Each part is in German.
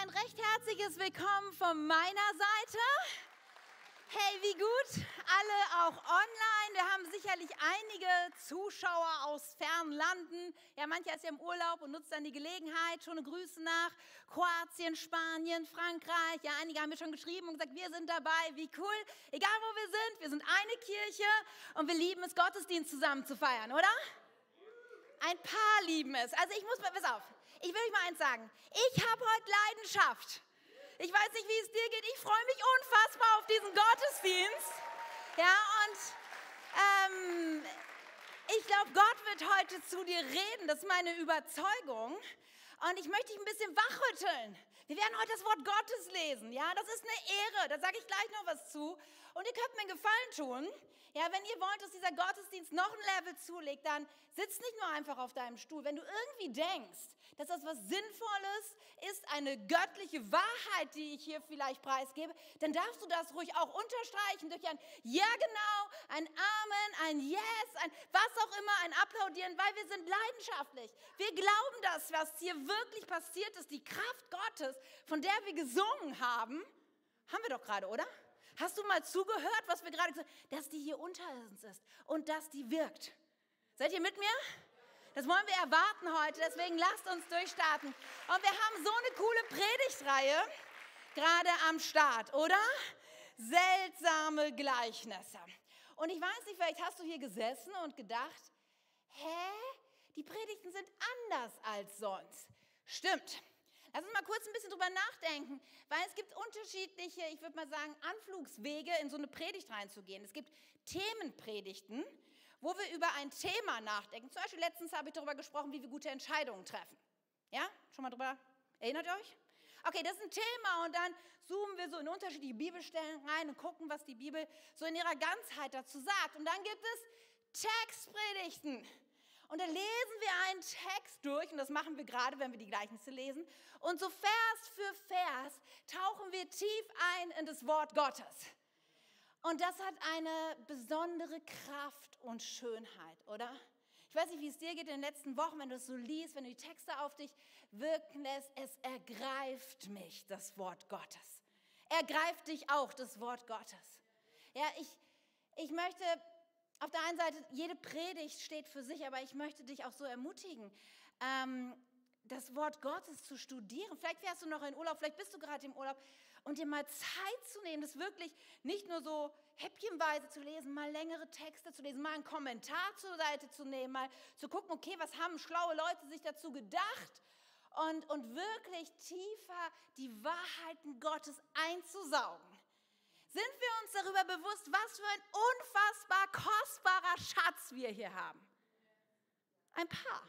ein recht herzliches Willkommen von meiner Seite. Hey, wie gut, alle auch online. Wir haben sicherlich einige Zuschauer aus fernen Landen. Ja, mancher ist ja im Urlaub und nutzt dann die Gelegenheit. Schöne Grüße nach Kroatien, Spanien, Frankreich. Ja, einige haben mir schon geschrieben und gesagt, wir sind dabei. Wie cool. Egal wo wir sind, wir sind eine Kirche und wir lieben es, Gottesdienst zusammen zu feiern, oder? Ein paar lieben es. Also ich muss mal, pass auf, ich will euch mal eins sagen. Ich habe heute Leidenschaft. Ich weiß nicht, wie es dir geht. Ich freue mich unfassbar auf diesen Gottesdienst. Ja, und ähm, ich glaube, Gott wird heute zu dir reden. Das ist meine Überzeugung. Und ich möchte dich ein bisschen wachrütteln. Wir werden heute das Wort Gottes lesen. Ja, das ist eine Ehre. Da sage ich gleich noch was zu. Und ihr könnt mir einen Gefallen tun. Ja, wenn ihr wollt, dass dieser Gottesdienst noch ein Level zulegt, dann sitz nicht nur einfach auf deinem Stuhl. Wenn du irgendwie denkst, dass das was Sinnvolles ist, eine göttliche Wahrheit, die ich hier vielleicht preisgebe, dann darfst du das ruhig auch unterstreichen durch ein Ja genau, ein Amen, ein Yes, ein was auch immer, ein Applaudieren, weil wir sind leidenschaftlich. Wir glauben das, was hier wirklich passiert ist, die Kraft Gottes, von der wir gesungen haben, haben wir doch gerade, oder? Hast du mal zugehört, was wir gerade gesagt haben? Dass die hier unter uns ist und dass die wirkt. Seid ihr mit mir? Das wollen wir erwarten heute, deswegen lasst uns durchstarten. Und wir haben so eine coole Predigtreihe gerade am Start, oder? Seltsame Gleichnisse. Und ich weiß nicht, vielleicht hast du hier gesessen und gedacht, hä? Die Predigten sind anders als sonst. Stimmt. Lass uns mal kurz ein bisschen drüber nachdenken, weil es gibt unterschiedliche, ich würde mal sagen, Anflugswege, in so eine Predigt reinzugehen. Es gibt Themenpredigten, wo wir über ein Thema nachdenken. Zum Beispiel letztens habe ich darüber gesprochen, wie wir gute Entscheidungen treffen. Ja, schon mal drüber? Erinnert ihr euch? Okay, das ist ein Thema und dann zoomen wir so in unterschiedliche Bibelstellen rein und gucken, was die Bibel so in ihrer Ganzheit dazu sagt. Und dann gibt es Textpredigten. Und dann lesen wir einen Text durch, und das machen wir gerade, wenn wir die Gleichnisse lesen. Und so Vers für Vers tauchen wir tief ein in das Wort Gottes. Und das hat eine besondere Kraft und Schönheit, oder? Ich weiß nicht, wie es dir geht in den letzten Wochen, wenn du es so liest, wenn du die Texte auf dich wirken lässt. Es ergreift mich, das Wort Gottes. Ergreift dich auch, das Wort Gottes. Ja, ich, ich möchte auf der einen Seite, jede Predigt steht für sich, aber ich möchte dich auch so ermutigen, ähm, das Wort Gottes zu studieren. Vielleicht wärst du noch in Urlaub, vielleicht bist du gerade im Urlaub und dir mal Zeit zu nehmen, das wirklich nicht nur so häppchenweise zu lesen, mal längere Texte zu lesen, mal einen Kommentar zur Seite zu nehmen, mal zu gucken, okay, was haben schlaue Leute sich dazu gedacht und, und wirklich tiefer die Wahrheiten Gottes einzusaugen. Sind wir uns darüber bewusst, was für ein unfassbar kostbarer Schatz wir hier haben? Ein paar.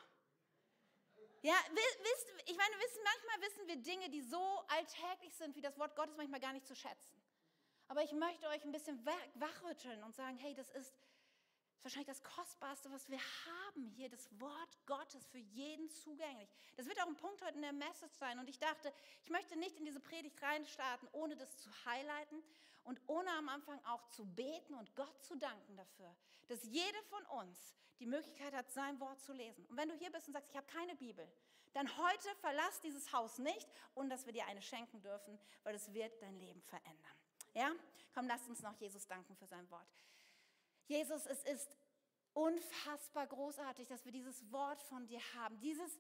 Ja, wisst, ich meine, wissen, manchmal wissen wir Dinge, die so alltäglich sind, wie das Wort Gottes manchmal gar nicht zu schätzen. Aber ich möchte euch ein bisschen wachrütteln und sagen, hey, das ist wahrscheinlich das Kostbarste, was wir haben hier, das Wort Gottes für jeden zugänglich. Das wird auch ein Punkt heute in der Message sein. Und ich dachte, ich möchte nicht in diese Predigt reinstarten, ohne das zu highlighten und ohne am Anfang auch zu beten und Gott zu danken dafür, dass jede von uns die Möglichkeit hat, sein Wort zu lesen. Und wenn du hier bist und sagst, ich habe keine Bibel, dann heute verlass dieses Haus nicht und dass wir dir eine schenken dürfen, weil es wird dein Leben verändern. Ja? Komm, lasst uns noch Jesus danken für sein Wort. Jesus, es ist unfassbar großartig, dass wir dieses Wort von dir haben. Dieses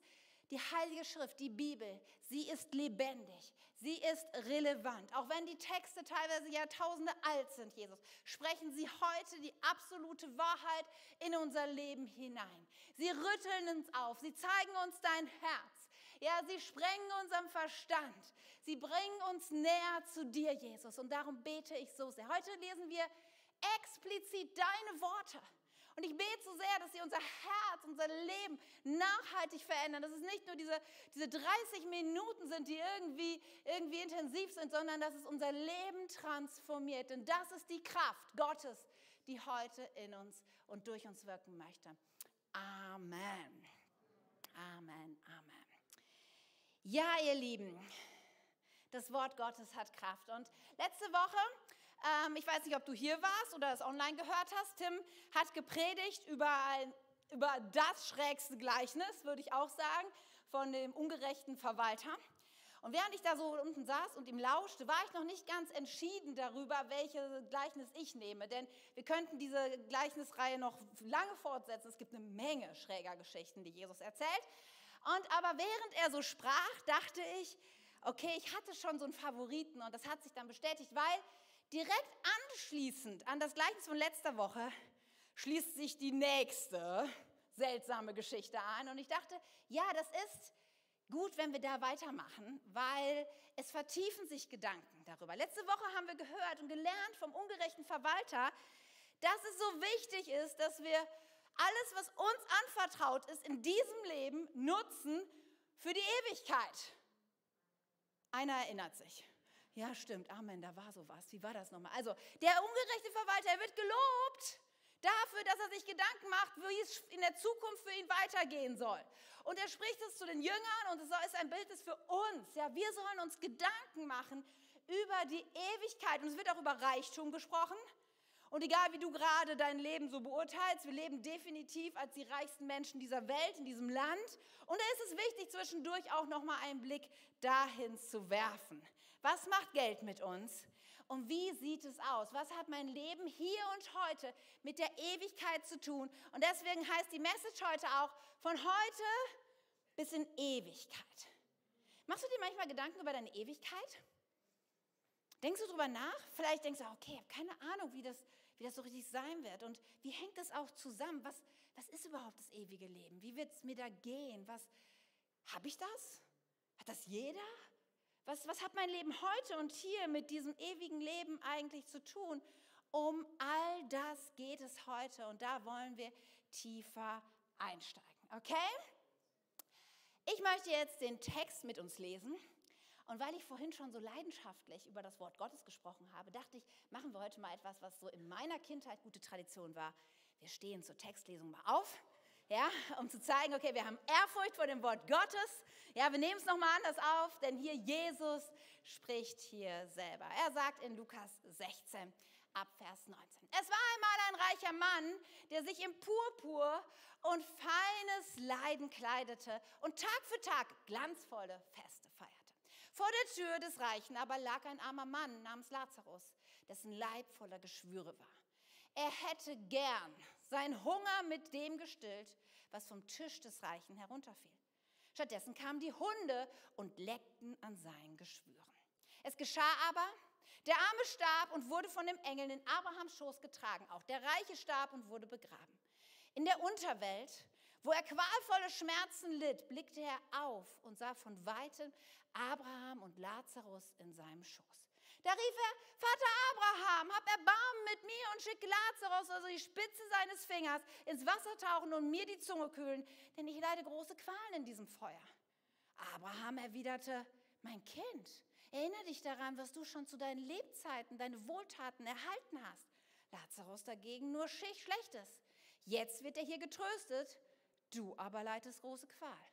die Heilige Schrift, die Bibel, sie ist lebendig, sie ist relevant. Auch wenn die Texte teilweise Jahrtausende alt sind, Jesus, sprechen sie heute die absolute Wahrheit in unser Leben hinein. Sie rütteln uns auf, sie zeigen uns dein Herz. Ja, sie sprengen unseren Verstand. Sie bringen uns näher zu dir, Jesus. Und darum bete ich so sehr. Heute lesen wir explizit deine Worte. Und ich bete so sehr, dass sie unser Herz, unser Leben nachhaltig verändern. Dass es nicht nur diese, diese 30 Minuten sind, die irgendwie, irgendwie intensiv sind, sondern dass es unser Leben transformiert. Denn das ist die Kraft Gottes, die heute in uns und durch uns wirken möchte. Amen. Amen. Amen. Ja, ihr Lieben, das Wort Gottes hat Kraft. Und letzte Woche ähm, ich weiß nicht, ob du hier warst oder es online gehört hast. Tim hat gepredigt über, über das schrägste Gleichnis, würde ich auch sagen, von dem ungerechten Verwalter. Und während ich da so unten saß und ihm lauschte, war ich noch nicht ganz entschieden darüber, welche Gleichnis ich nehme. Denn wir könnten diese Gleichnisreihe noch lange fortsetzen. Es gibt eine Menge schräger Geschichten, die Jesus erzählt. Und aber während er so sprach, dachte ich, okay, ich hatte schon so einen Favoriten und das hat sich dann bestätigt, weil direkt anschließend an das Gleichnis von letzter Woche schließt sich die nächste seltsame Geschichte an. Und ich dachte, ja, das ist gut, wenn wir da weitermachen, weil es vertiefen sich Gedanken darüber. Letzte Woche haben wir gehört und gelernt vom ungerechten Verwalter, dass es so wichtig ist, dass wir alles, was uns anvertraut ist, in diesem Leben nutzen für die Ewigkeit. Einer erinnert sich. Ja, stimmt. Amen, da war sowas. Wie war das nochmal? Also, der ungerechte Verwalter wird gelobt dafür, dass er sich Gedanken macht, wie es in der Zukunft für ihn weitergehen soll. Und er spricht es zu den Jüngern und es ist ein Bild für uns. Ja, wir sollen uns Gedanken machen über die Ewigkeit. Und es wird auch über Reichtum gesprochen. Und egal wie du gerade dein Leben so beurteilst, wir leben definitiv als die reichsten Menschen dieser Welt, in diesem Land. Und da ist es wichtig, zwischendurch auch nochmal einen Blick dahin zu werfen. Was macht Geld mit uns? Und wie sieht es aus? Was hat mein Leben hier und heute mit der Ewigkeit zu tun? Und deswegen heißt die Message heute auch von heute bis in Ewigkeit. Machst du dir manchmal Gedanken über deine Ewigkeit? Denkst du darüber nach? Vielleicht denkst du, okay, ich habe keine Ahnung, wie das, wie das so richtig sein wird. Und wie hängt das auch zusammen? Was, was ist überhaupt das ewige Leben? Wie wird es mir da gehen? Habe ich das? Hat das jeder? Was, was hat mein Leben heute und hier mit diesem ewigen Leben eigentlich zu tun? Um all das geht es heute und da wollen wir tiefer einsteigen. Okay? Ich möchte jetzt den Text mit uns lesen. Und weil ich vorhin schon so leidenschaftlich über das Wort Gottes gesprochen habe, dachte ich, machen wir heute mal etwas, was so in meiner Kindheit gute Tradition war. Wir stehen zur Textlesung mal auf, ja, um zu zeigen, okay, wir haben Ehrfurcht vor dem Wort Gottes. Ja, wir nehmen es nochmal anders auf, denn hier Jesus spricht hier selber. Er sagt in Lukas 16, ab Vers 19. Es war einmal ein reicher Mann, der sich im Purpur und feines Leiden kleidete und Tag für Tag glanzvolle Feste feierte. Vor der Tür des Reichen aber lag ein armer Mann namens Lazarus, dessen Leib voller Geschwüre war. Er hätte gern seinen Hunger mit dem gestillt, was vom Tisch des Reichen herunterfiel. Stattdessen kamen die Hunde und leckten an seinen Geschwüren. Es geschah aber, der Arme starb und wurde von dem Engel in Abrahams Schoß getragen. Auch der Reiche starb und wurde begraben. In der Unterwelt wo er qualvolle Schmerzen litt, blickte er auf und sah von weitem Abraham und Lazarus in seinem Schoß. Da rief er, Vater Abraham, hab Erbarmen mit mir und schick Lazarus, also die Spitze seines Fingers, ins Wasser tauchen und mir die Zunge kühlen, denn ich leide große Qualen in diesem Feuer. Abraham erwiderte, mein Kind, erinnere dich daran, was du schon zu deinen Lebzeiten, deine Wohltaten erhalten hast. Lazarus dagegen nur Schlechtes. Jetzt wird er hier getröstet, Du aber leidest große Qual.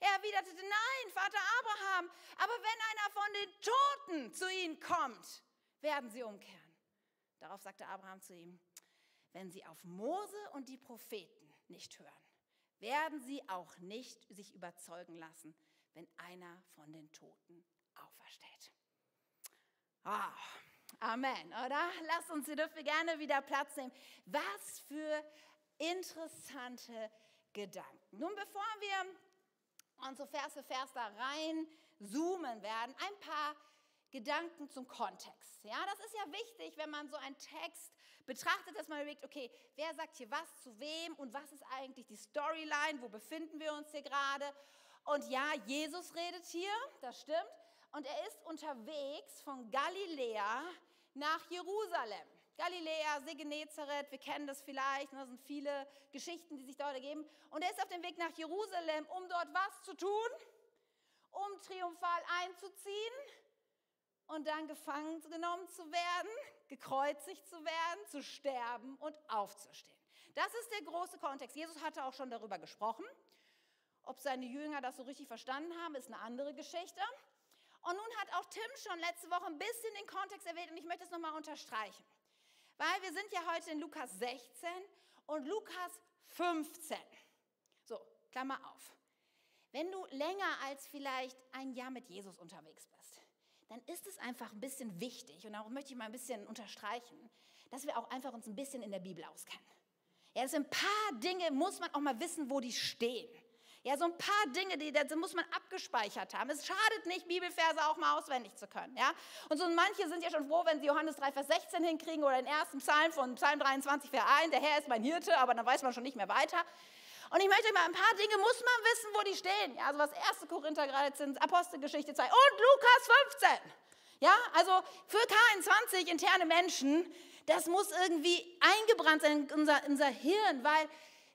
Er erwiderte, nein, Vater Abraham, aber wenn einer von den Toten zu ihnen kommt, werden sie umkehren. Darauf sagte Abraham zu ihm, wenn sie auf Mose und die Propheten nicht hören, werden sie auch nicht sich überzeugen lassen, wenn einer von den Toten aufersteht. Oh, Amen, oder? Lass uns, ihr dürft gerne wieder Platz nehmen. Was für interessante Gedanken. Nun, bevor wir uns so Vers für Vers da rein zoomen werden, ein paar Gedanken zum Kontext. Ja, das ist ja wichtig, wenn man so einen Text betrachtet, dass man überlegt, okay, wer sagt hier was zu wem und was ist eigentlich die Storyline, wo befinden wir uns hier gerade? Und ja, Jesus redet hier, das stimmt, und er ist unterwegs von Galiläa nach Jerusalem. Galiläa, See Genezareth, wir kennen das vielleicht, da sind viele Geschichten, die sich dort ergeben. Und er ist auf dem Weg nach Jerusalem, um dort was zu tun? Um triumphal einzuziehen? und dann gefangen genommen zu werden, gekreuzigt zu werden, zu sterben und aufzustehen. Das ist der große Kontext. Jesus hatte auch schon darüber gesprochen. Ob seine Jünger das so richtig verstanden haben, ist eine andere Geschichte. Und nun hat auch Tim schon letzte Woche ein bisschen den Kontext erwähnt und ich möchte es nochmal unterstreichen. Weil wir sind ja heute in Lukas 16 und Lukas 15. So, Klammer auf. Wenn du länger als vielleicht ein Jahr mit Jesus unterwegs bist, dann ist es einfach ein bisschen wichtig und darum möchte ich mal ein bisschen unterstreichen, dass wir auch einfach uns ein bisschen in der Bibel auskennen. Ja, es sind ein paar Dinge, muss man auch mal wissen, wo die stehen. Ja, so ein paar Dinge, die, die muss man abgespeichert haben. Es schadet nicht, Bibelverse auch mal auswendig zu können. Ja? Und so manche sind ja schon froh, wenn sie Johannes 3, Vers 16 hinkriegen oder den ersten Psalm von Psalm 23, Vers 1, der Herr ist mein Hirte, aber dann weiß man schon nicht mehr weiter. Und ich möchte mal, ein paar Dinge muss man wissen, wo die stehen. Ja, also was 1. Korinther gerade sind, Apostelgeschichte 2 und Lukas 15. Ja, also für K21 interne Menschen, das muss irgendwie eingebrannt sein in unser, in unser Hirn, weil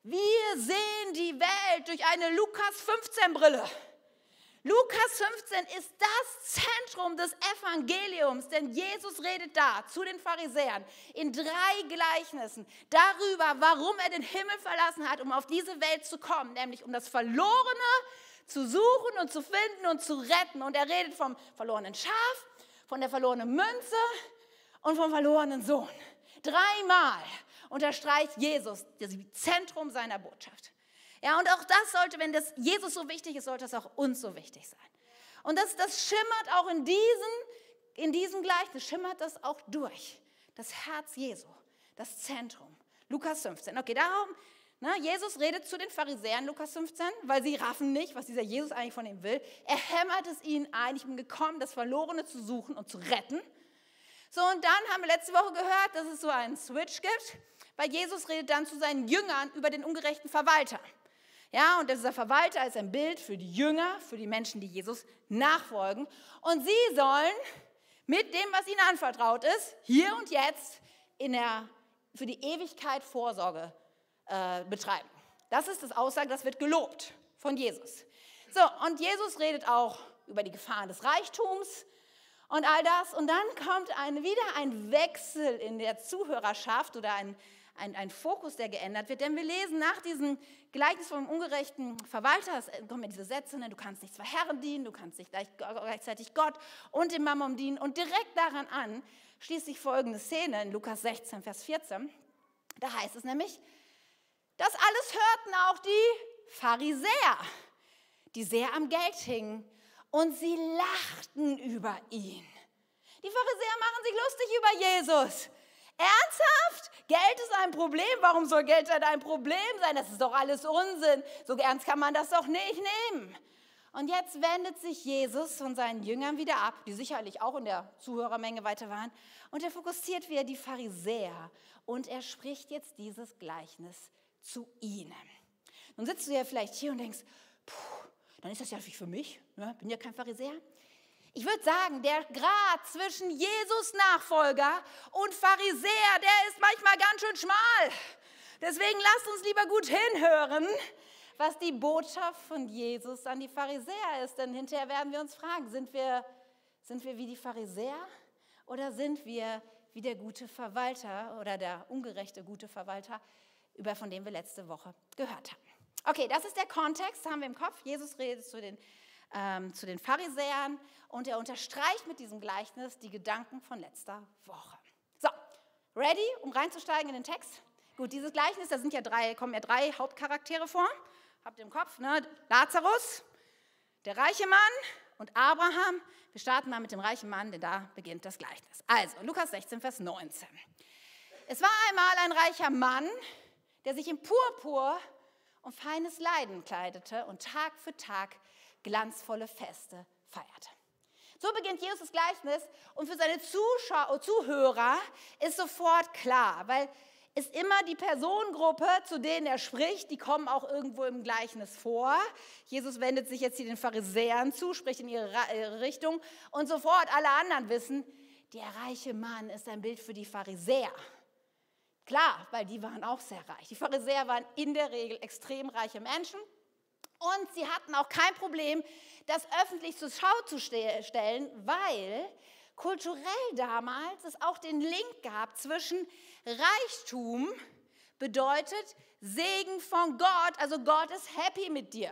wir sehen die Welt durch eine Lukas 15 Brille. Lukas 15 ist das Zentrum des Evangeliums, denn Jesus redet da zu den Pharisäern in drei Gleichnissen darüber, warum er den Himmel verlassen hat, um auf diese Welt zu kommen, nämlich um das Verlorene zu suchen und zu finden und zu retten. Und er redet vom verlorenen Schaf, von der verlorenen Münze und vom verlorenen Sohn. Dreimal unterstreicht Jesus das Zentrum seiner Botschaft. Ja, und auch das sollte, wenn das Jesus so wichtig ist, sollte das auch uns so wichtig sein. Und das, das schimmert auch in diesem, in diesem Gleichnis, schimmert das auch durch. Das Herz Jesu, das Zentrum. Lukas 15. Okay, darum, na, Jesus redet zu den Pharisäern, Lukas 15, weil sie raffen nicht, was dieser Jesus eigentlich von ihnen will. Er hämmert es ihnen ein, ich bin gekommen, das Verlorene zu suchen und zu retten. So, und dann haben wir letzte Woche gehört, dass es so einen Switch gibt, weil Jesus redet dann zu seinen Jüngern über den ungerechten Verwalter. Ja, und dieser Verwalter ist ein Bild für die Jünger, für die Menschen, die Jesus nachfolgen. Und sie sollen mit dem, was ihnen anvertraut ist, hier und jetzt in der, für die Ewigkeit Vorsorge äh, betreiben. Das ist das Aussage, das wird gelobt von Jesus. So, und Jesus redet auch über die Gefahren des Reichtums, und all das. Und dann kommt ein, wieder ein Wechsel in der Zuhörerschaft oder ein, ein, ein Fokus, der geändert wird. Denn wir lesen nach diesem Gleichnis vom ungerechten Verwalter, es kommen ja diese Sätze, ne, du kannst nicht zwei Herren dienen, du kannst nicht gleichzeitig Gott und dem Mammon dienen. Und direkt daran an schließt sich folgende Szene in Lukas 16, Vers 14. Da heißt es nämlich, das alles hörten auch die Pharisäer, die sehr am Geld hingen und sie lachten über ihn. Die Pharisäer machen sich lustig über Jesus. Ernsthaft? Geld ist ein Problem. Warum soll Geld denn ein Problem sein? Das ist doch alles Unsinn. So ernst kann man das doch nicht nehmen. Und jetzt wendet sich Jesus von seinen Jüngern wieder ab, die sicherlich auch in der Zuhörermenge weiter waren. Und er fokussiert wieder die Pharisäer. Und er spricht jetzt dieses Gleichnis zu ihnen. Nun sitzt du ja vielleicht hier und denkst, puh, dann ist das ja für mich, ne? bin ja kein Pharisäer. Ich würde sagen, der Grad zwischen Jesus Nachfolger und Pharisäer, der ist manchmal ganz schön schmal. Deswegen lasst uns lieber gut hinhören, was die Botschaft von Jesus an die Pharisäer ist. Denn hinterher werden wir uns fragen, sind wir, sind wir wie die Pharisäer oder sind wir wie der gute Verwalter oder der ungerechte gute Verwalter, über von dem wir letzte Woche gehört haben. Okay, das ist der Kontext, haben wir im Kopf. Jesus redet zu den, ähm, zu den Pharisäern und er unterstreicht mit diesem Gleichnis die Gedanken von letzter Woche. So, ready, um reinzusteigen in den Text? Gut, dieses Gleichnis, da sind ja drei, kommen ja drei Hauptcharaktere vor. Habt ihr im Kopf, ne? Lazarus, der reiche Mann und Abraham. Wir starten mal mit dem reichen Mann, denn da beginnt das Gleichnis. Also, Lukas 16, Vers 19. Es war einmal ein reicher Mann, der sich im Purpur und feines Leiden kleidete und Tag für Tag glanzvolle Feste feierte. So beginnt Jesus das Gleichnis und für seine Zuschauer, Zuhörer ist sofort klar, weil es immer die Personengruppe, zu denen er spricht, die kommen auch irgendwo im Gleichnis vor. Jesus wendet sich jetzt hier den Pharisäern zu, spricht in ihre Richtung und sofort alle anderen wissen, der reiche Mann ist ein Bild für die Pharisäer. Klar, weil die waren auch sehr reich. Die Pharisäer waren in der Regel extrem reiche Menschen und sie hatten auch kein Problem, das öffentlich zur Schau zu stellen, weil kulturell damals es auch den Link gab zwischen Reichtum bedeutet Segen von Gott, also Gott ist happy mit dir.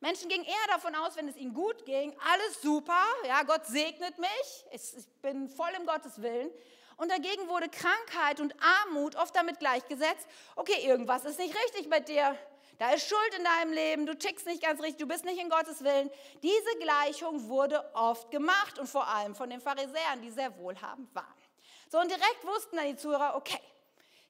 Menschen gingen eher davon aus, wenn es ihnen gut ging, alles super, ja, Gott segnet mich, ich bin voll im Gottes Willen. Und dagegen wurde Krankheit und Armut oft damit gleichgesetzt, okay, irgendwas ist nicht richtig bei dir, da ist Schuld in deinem Leben, du tickst nicht ganz richtig, du bist nicht in Gottes Willen. Diese Gleichung wurde oft gemacht und vor allem von den Pharisäern, die sehr wohlhabend waren. So, und direkt wussten dann die Zuhörer, okay,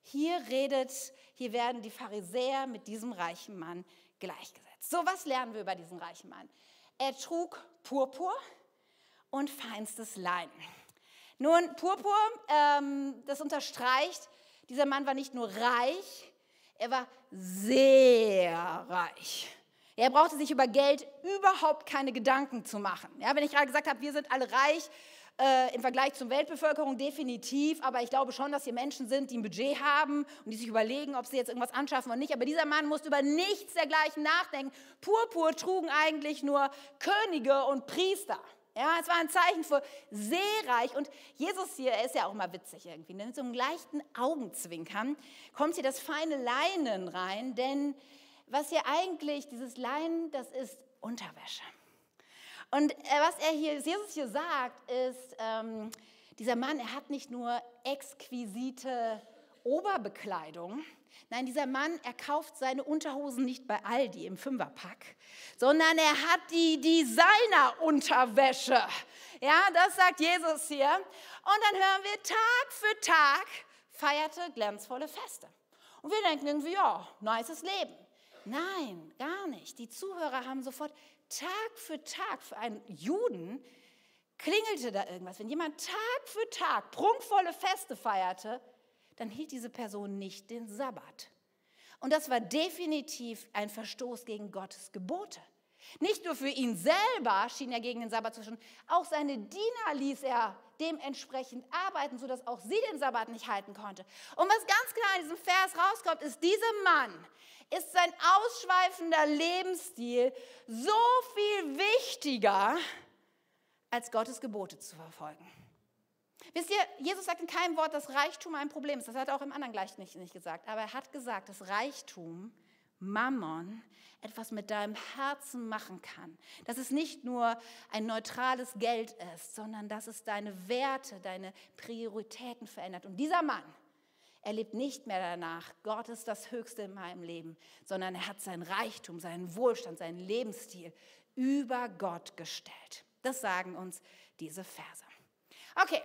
hier redet, hier werden die Pharisäer mit diesem reichen Mann gleichgesetzt. So, was lernen wir über diesen reichen Mann? Er trug Purpur und feinstes Leinen. Nun, Purpur, ähm, das unterstreicht, dieser Mann war nicht nur reich, er war sehr reich. Er brauchte sich über Geld überhaupt keine Gedanken zu machen. Ja, wenn ich gerade gesagt habe, wir sind alle reich, äh, im Vergleich zur Weltbevölkerung definitiv, aber ich glaube schon, dass hier Menschen sind, die ein Budget haben und die sich überlegen, ob sie jetzt irgendwas anschaffen oder nicht. Aber dieser Mann musste über nichts dergleichen nachdenken. Purpur trugen eigentlich nur Könige und Priester. Ja, es war ein Zeichen für sehr reich. Und Jesus hier, er ist ja auch mal witzig irgendwie. Ne? Mit so einem leichten Augenzwinkern kommt hier das feine Leinen rein, denn was hier eigentlich, dieses Leinen, das ist Unterwäsche. Und äh, was er hier, Jesus hier sagt, ist, ähm, dieser Mann, er hat nicht nur exquisite Oberbekleidung, nein, dieser Mann, er kauft seine Unterhosen nicht bei Aldi im Fünferpack, sondern er hat die Designer-Unterwäsche. Ja, das sagt Jesus hier. Und dann hören wir, Tag für Tag feierte glänzvolle Feste. Und wir denken irgendwie, ja, nices Leben. Nein, gar nicht. Die Zuhörer haben sofort Tag für Tag für einen Juden klingelte da irgendwas. Wenn jemand Tag für Tag prunkvolle Feste feierte, dann hielt diese Person nicht den Sabbat. Und das war definitiv ein Verstoß gegen Gottes Gebote. Nicht nur für ihn selber schien er gegen den Sabbat zu stehen, auch seine Diener ließ er dementsprechend arbeiten, sodass auch sie den Sabbat nicht halten konnte. Und was ganz klar in diesem Vers rauskommt, ist, dieser Mann ist sein ausschweifender Lebensstil so viel wichtiger, als Gottes Gebote zu verfolgen. Wisst ihr, Jesus sagt in keinem Wort, dass Reichtum ein Problem ist. Das hat er auch im anderen gleich nicht, nicht gesagt. Aber er hat gesagt, dass Reichtum, Mammon, etwas mit deinem Herzen machen kann. Dass es nicht nur ein neutrales Geld ist, sondern dass es deine Werte, deine Prioritäten verändert. Und dieser Mann, er lebt nicht mehr danach, Gott ist das Höchste in meinem Leben, sondern er hat sein Reichtum, seinen Wohlstand, seinen Lebensstil über Gott gestellt. Das sagen uns diese Verse. Okay,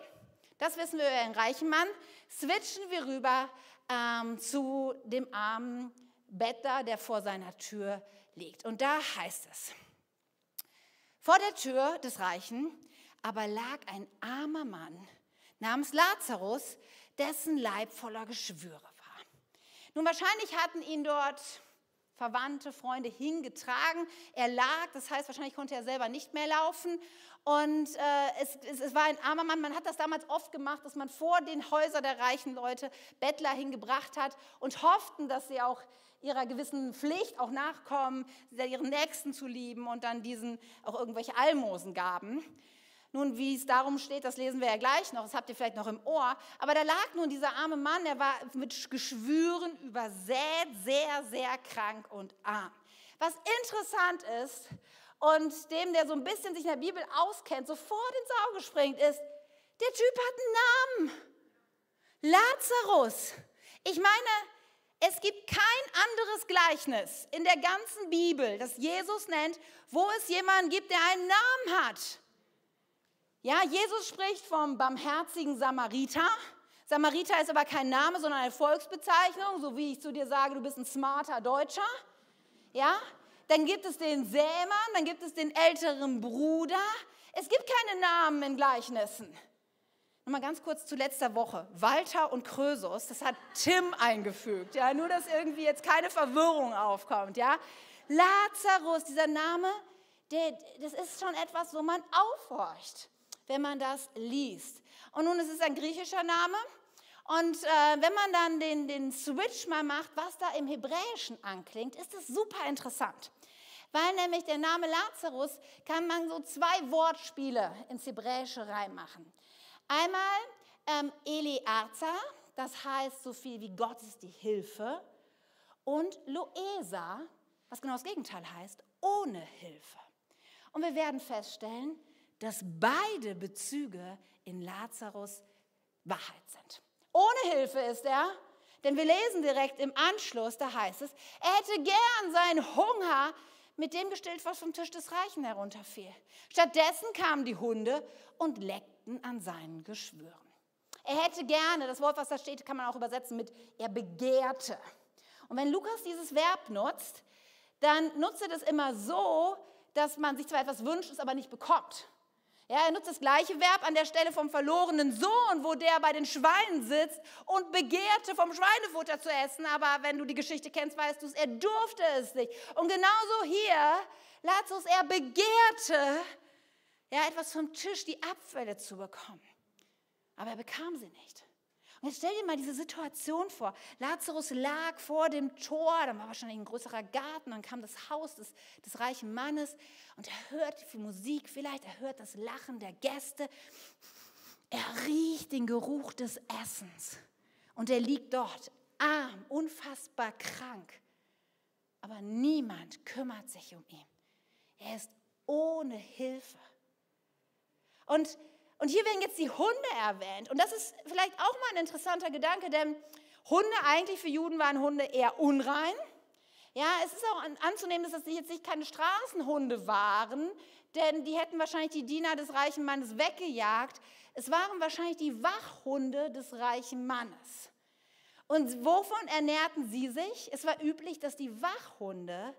das wissen wir über den reichen Mann. Switchen wir rüber ähm, zu dem armen Bettler, der vor seiner Tür liegt. Und da heißt es, vor der Tür des Reichen aber lag ein armer Mann namens Lazarus, dessen Leib voller Geschwüre war. Nun, wahrscheinlich hatten ihn dort Verwandte, Freunde hingetragen. Er lag, das heißt, wahrscheinlich konnte er selber nicht mehr laufen. Und äh, es, es, es, war ein armer Mann. Man hat das damals oft gemacht, dass man vor den Häusern der reichen Leute Bettler hingebracht hat und hofften, dass sie auch ihrer gewissen Pflicht auch nachkommen, ihren Nächsten zu lieben und dann diesen auch irgendwelche Almosen gaben. Nun, wie es darum steht, das lesen wir ja gleich noch, das habt ihr vielleicht noch im Ohr. Aber da lag nun dieser arme Mann, der war mit Geschwüren übersät, sehr, sehr krank und arm. Was interessant ist und dem, der so ein bisschen sich in der Bibel auskennt, sofort ins Auge springt, ist, der Typ hat einen Namen. Lazarus. Ich meine, es gibt kein anderes Gleichnis in der ganzen Bibel, das Jesus nennt, wo es jemanden gibt, der einen Namen hat. Ja, Jesus spricht vom barmherzigen Samariter. Samariter ist aber kein Name, sondern eine Volksbezeichnung, so wie ich zu dir sage, du bist ein smarter Deutscher. Ja, dann gibt es den Sämann, dann gibt es den älteren Bruder. Es gibt keine Namen in Gleichnissen. Nochmal ganz kurz zu letzter Woche. Walter und Krösus, das hat Tim eingefügt. Ja, nur, dass irgendwie jetzt keine Verwirrung aufkommt. Ja, Lazarus, dieser Name, der, das ist schon etwas, wo man aufhorcht wenn man das liest. Und nun ist es ein griechischer Name. Und äh, wenn man dann den, den Switch mal macht, was da im Hebräischen anklingt, ist es super interessant. Weil nämlich der Name Lazarus kann man so zwei Wortspiele ins Hebräische reinmachen. Einmal ähm, Eli Arza, das heißt so viel wie Gott ist die Hilfe. Und Loesa, was genau das Gegenteil heißt, ohne Hilfe. Und wir werden feststellen, dass beide Bezüge in Lazarus Wahrheit sind. Ohne Hilfe ist er, denn wir lesen direkt im Anschluss, da heißt es, er hätte gern seinen Hunger mit dem gestillt, was vom Tisch des Reichen herunterfiel. Stattdessen kamen die Hunde und leckten an seinen Geschwüren. Er hätte gerne, das Wort, was da steht, kann man auch übersetzen mit er begehrte. Und wenn Lukas dieses Verb nutzt, dann nutzt er das immer so, dass man sich zwar etwas wünscht, es aber nicht bekommt. Ja, er nutzt das gleiche Verb an der Stelle vom verlorenen Sohn, wo der bei den Schweinen sitzt und begehrte vom Schweinefutter zu essen. Aber wenn du die Geschichte kennst, weißt du es, er durfte es nicht. Und genauso hier, Lazarus, er begehrte, ja, etwas vom Tisch, die Abfälle zu bekommen. Aber er bekam sie nicht. Und jetzt stell dir mal diese Situation vor. Lazarus lag vor dem Tor, da war wahrscheinlich ein größerer Garten, dann kam das Haus des, des reichen Mannes und er hört viel Musik vielleicht, er hört das Lachen der Gäste, er riecht den Geruch des Essens und er liegt dort, arm, unfassbar krank. Aber niemand kümmert sich um ihn. Er ist ohne Hilfe. Und und hier werden jetzt die Hunde erwähnt. Und das ist vielleicht auch mal ein interessanter Gedanke, denn Hunde eigentlich für Juden waren Hunde eher unrein. Ja, es ist auch anzunehmen, dass das jetzt nicht keine Straßenhunde waren, denn die hätten wahrscheinlich die Diener des reichen Mannes weggejagt. Es waren wahrscheinlich die Wachhunde des reichen Mannes. Und wovon ernährten sie sich? Es war üblich, dass die Wachhunde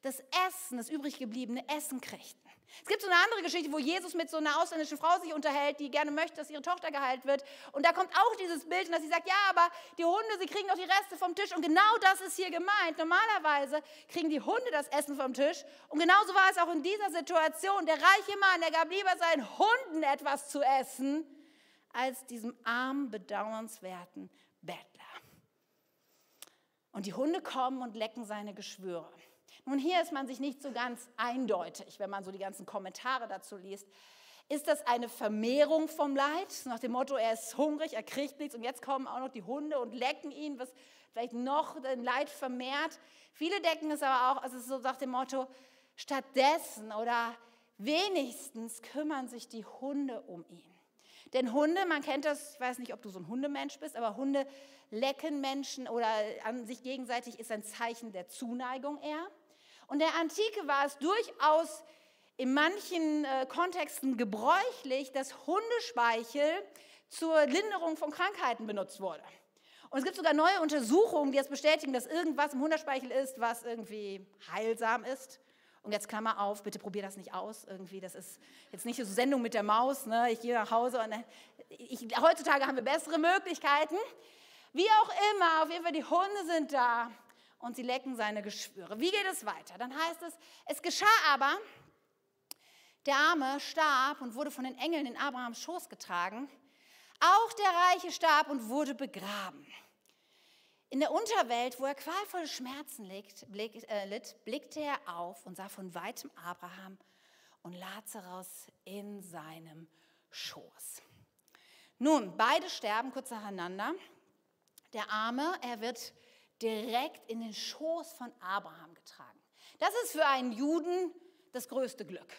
das Essen, das übrig gebliebene Essen kriegten. Es gibt so eine andere Geschichte, wo Jesus mit so einer ausländischen Frau sich unterhält, die gerne möchte, dass ihre Tochter geheilt wird. Und da kommt auch dieses Bild, dass sie sagt, ja, aber die Hunde, sie kriegen doch die Reste vom Tisch. Und genau das ist hier gemeint. Normalerweise kriegen die Hunde das Essen vom Tisch. Und genauso war es auch in dieser Situation. Der reiche Mann, der gab lieber seinen Hunden etwas zu essen, als diesem armen, bedauernswerten Bettler. Und die Hunde kommen und lecken seine Geschwüre. Nun, hier ist man sich nicht so ganz eindeutig, wenn man so die ganzen Kommentare dazu liest. Ist das eine Vermehrung vom Leid? Nach dem Motto, er ist hungrig, er kriegt nichts und jetzt kommen auch noch die Hunde und lecken ihn, was vielleicht noch den Leid vermehrt. Viele decken es aber auch, also so nach dem Motto, stattdessen oder wenigstens kümmern sich die Hunde um ihn. Denn Hunde, man kennt das, ich weiß nicht, ob du so ein Hundemensch bist, aber Hunde lecken Menschen oder an sich gegenseitig ist ein Zeichen der Zuneigung eher. Und der Antike war es durchaus in manchen äh, Kontexten gebräuchlich, dass Hundespeichel zur Linderung von Krankheiten benutzt wurde. Und es gibt sogar neue Untersuchungen, die jetzt bestätigen, dass irgendwas im Hundespeichel ist, was irgendwie heilsam ist. Und jetzt Klammer auf, bitte probier das nicht aus. Irgendwie, das ist jetzt nicht so Sendung mit der Maus. Ne? Ich gehe nach Hause und äh, ich, heutzutage haben wir bessere Möglichkeiten. Wie auch immer, auf jeden Fall die Hunde sind da und sie lecken seine Geschwüre. Wie geht es weiter? Dann heißt es, es geschah aber, der Arme starb und wurde von den Engeln in Abrahams Schoß getragen. Auch der Reiche starb und wurde begraben. In der Unterwelt, wo er qualvolle Schmerzen litt, blick, äh, litt, blickte er auf und sah von weitem Abraham und Lazarus in seinem Schoß. Nun, beide sterben kurz nacheinander. Der Arme, er wird direkt in den Schoß von Abraham getragen. Das ist für einen Juden das größte Glück.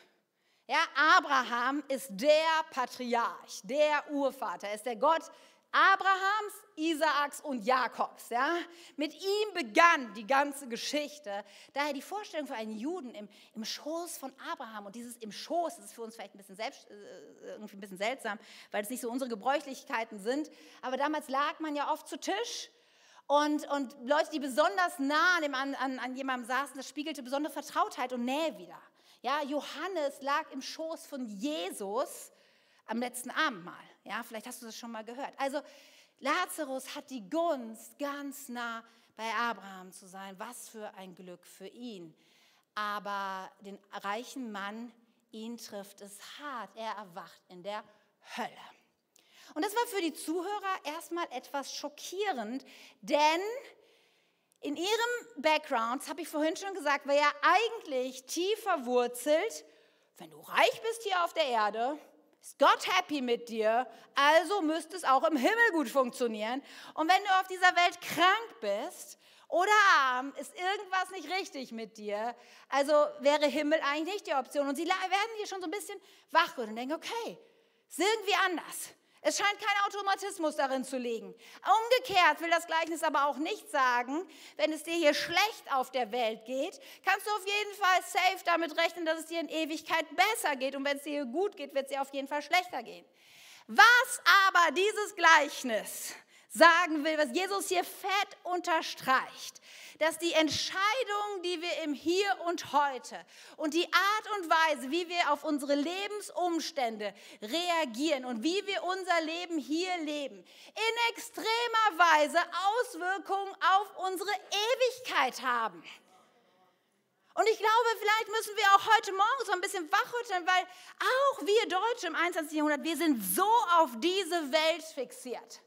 Ja, Abraham ist der Patriarch, der Urvater, ist der Gott Abrahams, Isaaks und Jakobs. Ja? Mit ihm begann die ganze Geschichte. Daher die Vorstellung für einen Juden im, im Schoß von Abraham und dieses im Schoß, ist für uns vielleicht ein bisschen, selbst, äh, irgendwie ein bisschen seltsam, weil es nicht so unsere Gebräuchlichkeiten sind. Aber damals lag man ja oft zu Tisch und, und Leute, die besonders nah an, an, an jemandem saßen, das spiegelte besondere Vertrautheit und Nähe wieder. Ja, Johannes lag im Schoß von Jesus am letzten Abendmahl. Ja, vielleicht hast du das schon mal gehört. Also Lazarus hat die Gunst, ganz nah bei Abraham zu sein. Was für ein Glück für ihn. Aber den reichen Mann, ihn trifft es hart. Er erwacht in der Hölle. Und das war für die Zuhörer erstmal etwas schockierend, denn in ihrem Background, habe ich vorhin schon gesagt, war ja eigentlich tief verwurzelt, wenn du reich bist hier auf der Erde, Ist Gott happy mit dir, also müsste es auch im Himmel gut funktionieren. Und wenn du auf dieser Welt krank bist oder arm, ist irgendwas nicht richtig mit dir, also wäre Himmel eigentlich nicht die Option. Und sie werden hier schon so ein bisschen wachrütteln und denken, okay, ist irgendwie anders. Es scheint kein Automatismus darin zu liegen. Umgekehrt will das Gleichnis aber auch nicht sagen, wenn es dir hier schlecht auf der Welt geht, kannst du auf jeden Fall safe damit rechnen, dass es dir in Ewigkeit besser geht. Und wenn es dir gut geht, wird es dir auf jeden Fall schlechter gehen. Was aber dieses Gleichnis sagen will, was Jesus hier fett unterstreicht, dass die Entscheidungen, die wir im Hier und Heute und die Art und Weise, wie wir auf unsere Lebensumstände reagieren und wie wir unser Leben hier leben, in extremer Weise Auswirkungen auf unsere Ewigkeit haben. Und ich glaube, vielleicht müssen wir auch heute Morgen so ein bisschen wachrütteln, weil auch wir Deutsche im 21. Jahrhundert, wir sind so auf diese Welt fixiert.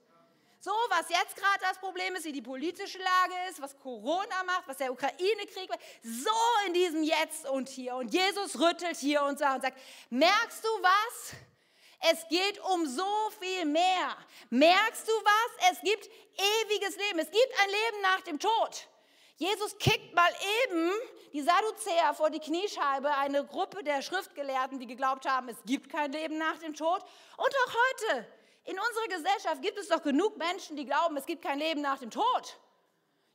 So, was jetzt gerade das Problem ist, wie die politische Lage ist, was Corona macht, was der Ukraine-Krieg macht, so in diesem Jetzt und hier. Und Jesus rüttelt hier und sagt, und sagt, merkst du was? Es geht um so viel mehr. Merkst du was? Es gibt ewiges Leben. Es gibt ein Leben nach dem Tod. Jesus kickt mal eben die Sadduzäer vor die Kniescheibe, eine Gruppe der Schriftgelehrten, die geglaubt haben, es gibt kein Leben nach dem Tod. Und auch heute in unserer Gesellschaft gibt es doch genug Menschen, die glauben, es gibt kein Leben nach dem Tod.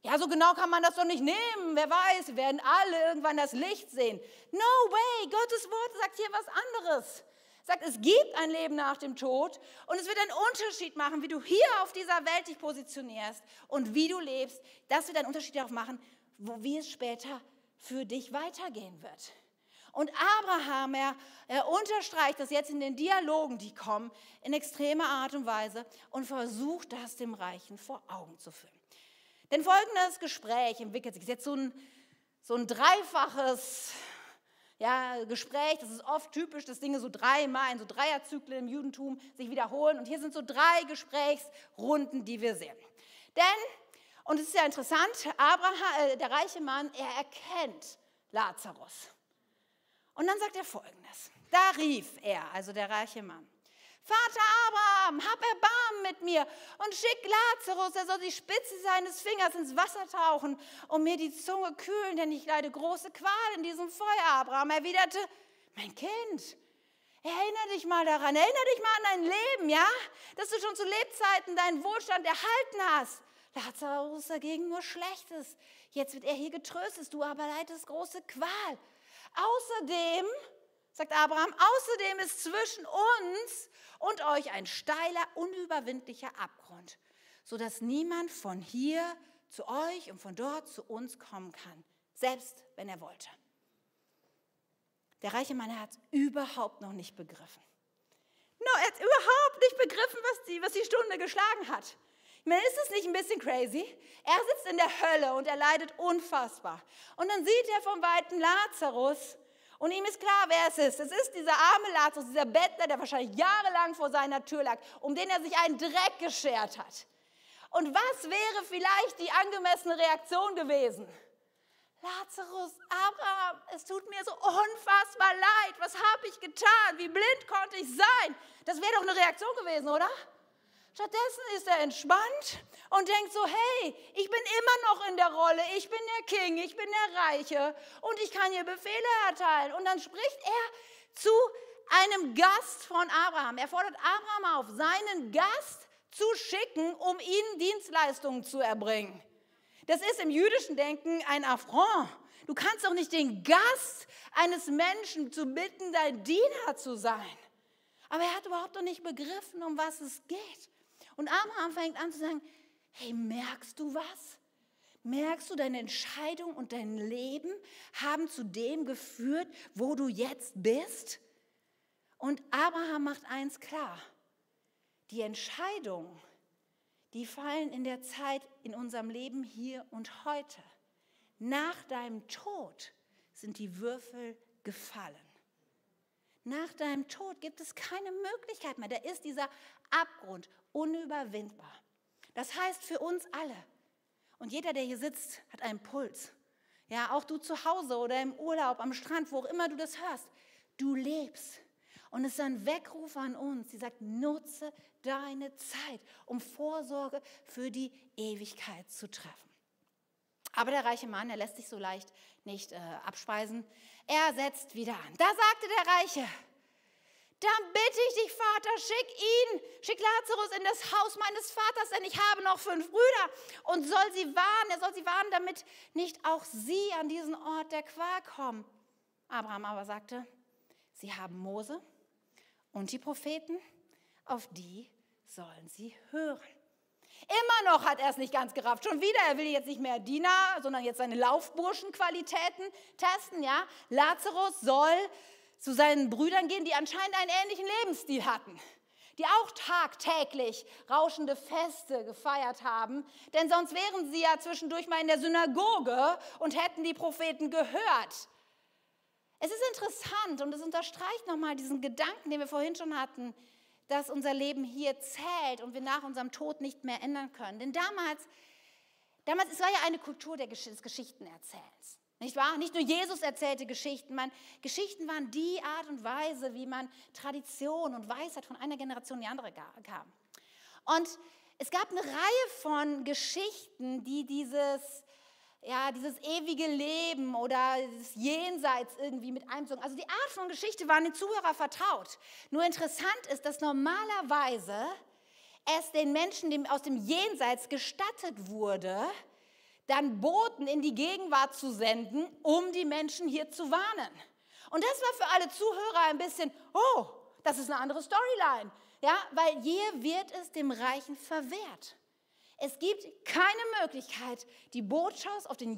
Ja, so genau kann man das doch nicht nehmen. Wer weiß, wir werden alle irgendwann das Licht sehen. No way, Gottes Wort sagt hier was anderes. Sagt, es gibt ein Leben nach dem Tod und es wird einen Unterschied machen, wie du hier auf dieser Welt dich positionierst und wie du lebst. Das wird einen Unterschied darauf machen, wo, wie es später für dich weitergehen wird. Und Abraham, er, er unterstreicht das jetzt in den Dialogen, die kommen, in extremer Art und Weise und versucht das dem Reichen vor Augen zu führen. Denn folgendes Gespräch entwickelt sich jetzt so ein, so ein dreifaches ja, Gespräch, das ist oft typisch, dass Dinge so dreimal in so Dreierzyklen im Judentum sich wiederholen. Und hier sind so drei Gesprächsrunden, die wir sehen. Denn, und es ist ja interessant, Abraham, äh, der reiche Mann, er erkennt Lazarus. Und dann sagt er folgendes. Da rief er, also der reiche Mann, Vater Abraham, hab Erbarmen mit mir und schick Lazarus, er soll die Spitze seines Fingers ins Wasser tauchen und mir die Zunge kühlen, denn ich leide große Qual in diesem Feuer. Abraham erwiderte, mein Kind, erinnere dich mal daran, erinnere dich mal an dein Leben, ja, dass du schon zu Lebzeiten deinen Wohlstand erhalten hast. Lazarus dagegen nur Schlechtes. Jetzt wird er hier getröstet, du aber leidest große Qual. Außerdem, sagt Abraham, außerdem ist zwischen uns und euch ein steiler, unüberwindlicher Abgrund, sodass niemand von hier zu euch und von dort zu uns kommen kann, selbst wenn er wollte. Der reiche Mann hat es überhaupt noch nicht begriffen. No, er hat überhaupt nicht begriffen, was die, was die Stunde geschlagen hat. Ist es nicht ein bisschen crazy? Er sitzt in der Hölle und er leidet unfassbar. Und dann sieht er vom Weiten Lazarus und ihm ist klar, wer es ist. Es ist dieser arme Lazarus, dieser Bettler, der wahrscheinlich jahrelang vor seiner Tür lag, um den er sich einen Dreck geschert hat. Und was wäre vielleicht die angemessene Reaktion gewesen? Lazarus, Abraham, es tut mir so unfassbar leid. Was habe ich getan? Wie blind konnte ich sein? Das wäre doch eine Reaktion gewesen, oder? Stattdessen ist er entspannt und denkt so, hey, ich bin immer noch in der Rolle, ich bin der King, ich bin der Reiche und ich kann hier Befehle erteilen. Und dann spricht er zu einem Gast von Abraham. Er fordert Abraham auf, seinen Gast zu schicken, um ihnen Dienstleistungen zu erbringen. Das ist im jüdischen Denken ein Affront. Du kannst doch nicht den Gast eines Menschen zu bitten, dein Diener zu sein. Aber er hat überhaupt noch nicht begriffen, um was es geht. Und Abraham fängt an zu sagen, hey, merkst du was? Merkst du, deine Entscheidung und dein Leben haben zu dem geführt, wo du jetzt bist? Und Abraham macht eins klar. Die Entscheidungen, die fallen in der Zeit in unserem Leben hier und heute. Nach deinem Tod sind die Würfel gefallen. Nach deinem Tod gibt es keine Möglichkeit mehr. Da ist dieser Abgrund unüberwindbar. Das heißt für uns alle. Und jeder, der hier sitzt, hat einen Puls. Ja, auch du zu Hause oder im Urlaub, am Strand, wo auch immer du das hörst. Du lebst. Und es ist ein Weckruf an uns, die sagt, nutze deine Zeit, um Vorsorge für die Ewigkeit zu treffen. Aber der reiche Mann, er lässt sich so leicht nicht äh, abspeisen. Er setzt wieder an. Da sagte der Reiche, dann bitte ich dich, Vater, schick ihn, schick Lazarus in das Haus meines Vaters, denn ich habe noch fünf Brüder und soll sie warnen, er soll sie warnen, damit nicht auch sie an diesen Ort der Qual kommen. Abraham aber sagte, sie haben Mose und die Propheten, auf die sollen sie hören. Immer noch hat er es nicht ganz gerafft. Schon wieder, er will jetzt nicht mehr Diener, sondern jetzt seine Laufburschenqualitäten testen. Ja? Lazarus soll zu seinen Brüdern gehen, die anscheinend einen ähnlichen Lebensstil hatten, die auch tagtäglich rauschende Feste gefeiert haben, denn sonst wären sie ja zwischendurch mal in der Synagoge und hätten die Propheten gehört. Es ist interessant und es unterstreicht nochmal diesen Gedanken, den wir vorhin schon hatten, dass unser Leben hier zählt und wir nach unserem Tod nicht mehr ändern können. Denn damals, damals es war ja eine Kultur des Geschichtenerzählens. Nicht wahr? Nicht nur Jesus erzählte Geschichten, man, Geschichten waren die Art und Weise, wie man Tradition und Weisheit von einer Generation in die andere kam. Und es gab eine Reihe von Geschichten, die dieses ja, dieses ewige Leben oder das Jenseits irgendwie mit einbezogen. Also die Art von Geschichte waren den Zuhörer vertraut. Nur interessant ist, dass normalerweise es den Menschen dem aus dem Jenseits gestattet wurde, dann Boten in die Gegenwart zu senden, um die Menschen hier zu warnen. Und das war für alle Zuhörer ein bisschen, oh, das ist eine andere Storyline. Ja, weil hier wird es dem Reichen verwehrt. Es gibt keine Möglichkeit, die Botschaft aus dem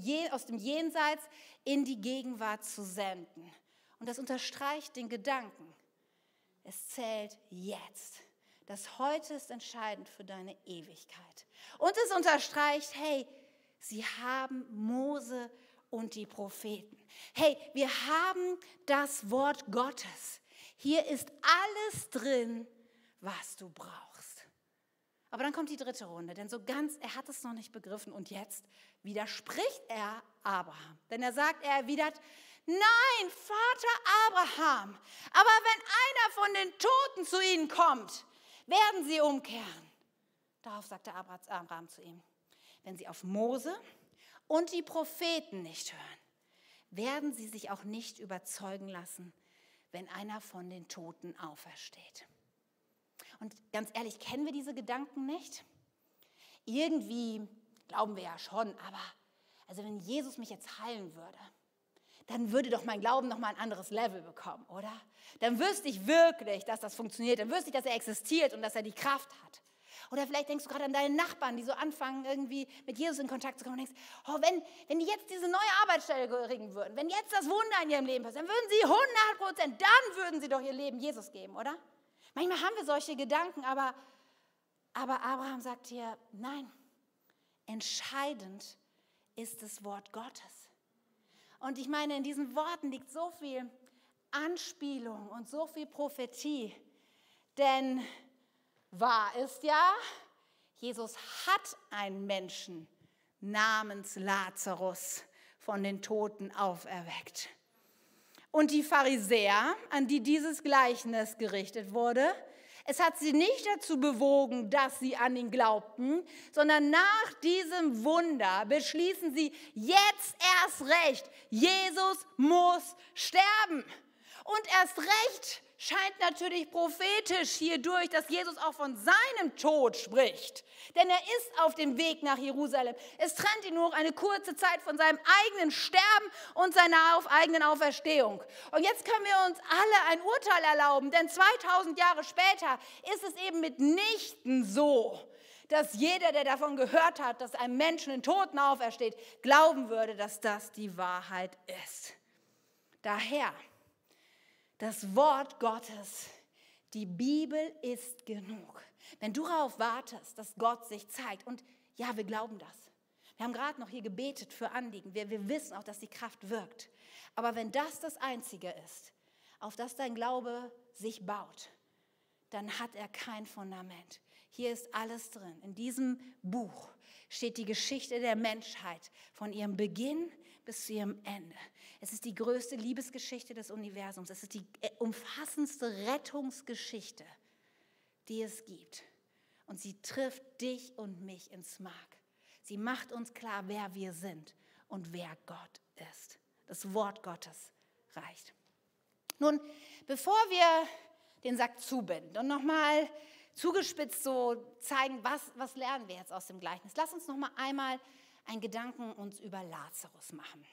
Jenseits in die Gegenwart zu senden. Und das unterstreicht den Gedanken. Es zählt jetzt. Das Heute ist entscheidend für deine Ewigkeit. Und es unterstreicht, hey, sie haben Mose und die Propheten. Hey, wir haben das Wort Gottes. Hier ist alles drin, was du brauchst. Aber dann kommt die dritte Runde, denn so ganz, er hat es noch nicht begriffen und jetzt widerspricht er Abraham. Denn er sagt, er erwidert, nein, Vater Abraham, aber wenn einer von den Toten zu ihnen kommt, werden sie umkehren. Darauf sagte Abraham zu ihm, wenn sie auf Mose und die Propheten nicht hören, werden sie sich auch nicht überzeugen lassen, wenn einer von den Toten aufersteht. Und ganz ehrlich, kennen wir diese Gedanken nicht? Irgendwie glauben wir ja schon, aber also wenn Jesus mich jetzt heilen würde, dann würde doch mein Glauben noch mal ein anderes Level bekommen, oder? Dann wüsste ich wirklich, dass das funktioniert. Dann wüsste ich, dass er existiert und dass er die Kraft hat. Oder vielleicht denkst du gerade an deine Nachbarn, die so anfangen, irgendwie mit Jesus in Kontakt zu kommen und denkst, oh, wenn, wenn die jetzt diese neue Arbeitsstelle kriegen würden, wenn jetzt das Wunder in ihrem Leben passiert, dann würden sie 100 Prozent, dann würden sie doch ihr Leben Jesus geben, oder? Manchmal haben wir solche Gedanken, aber, aber Abraham sagt hier, nein, entscheidend ist das Wort Gottes. Und ich meine, in diesen Worten liegt so viel Anspielung und so viel Prophetie. Denn wahr ist ja, Jesus hat einen Menschen namens Lazarus von den Toten auferweckt. Und die Pharisäer, an die dieses Gleichnis gerichtet wurde, es hat sie nicht dazu bewogen, dass sie an ihn glaubten, sondern nach diesem Wunder beschließen sie jetzt erst recht, Jesus muss sterben. Und erst recht scheint natürlich prophetisch hierdurch, dass Jesus auch von seinem Tod spricht. Denn er ist auf dem Weg nach Jerusalem. Es trennt ihn nur eine kurze Zeit von seinem eigenen Sterben und seiner eigenen Auferstehung. Und jetzt können wir uns alle ein Urteil erlauben, denn 2000 Jahre später ist es eben mitnichten so, dass jeder, der davon gehört hat, dass ein Mensch in den Toten aufersteht, glauben würde, dass das die Wahrheit ist. Daher das Wort Gottes, die Bibel ist genug. Wenn du darauf wartest, dass Gott sich zeigt, und ja, wir glauben das. Wir haben gerade noch hier gebetet für Anliegen. Wir, wir wissen auch, dass die Kraft wirkt. Aber wenn das das Einzige ist, auf das dein Glaube sich baut, dann hat er kein Fundament. Hier ist alles drin. In diesem Buch steht die Geschichte der Menschheit von ihrem Beginn bis zu ihrem Ende. Es ist die größte Liebesgeschichte des Universums. Es ist die äh, umfassendste Rettungsgeschichte, die es gibt. Und sie trifft dich und mich ins Mark. Sie macht uns klar, wer wir sind und wer Gott ist. Das Wort Gottes reicht. Nun, bevor wir den Sack zubinden und nochmal zugespitzt so zeigen, was, was lernen wir jetzt aus dem Gleichnis, lass uns nochmal einmal einen Gedanken uns über Lazarus machen.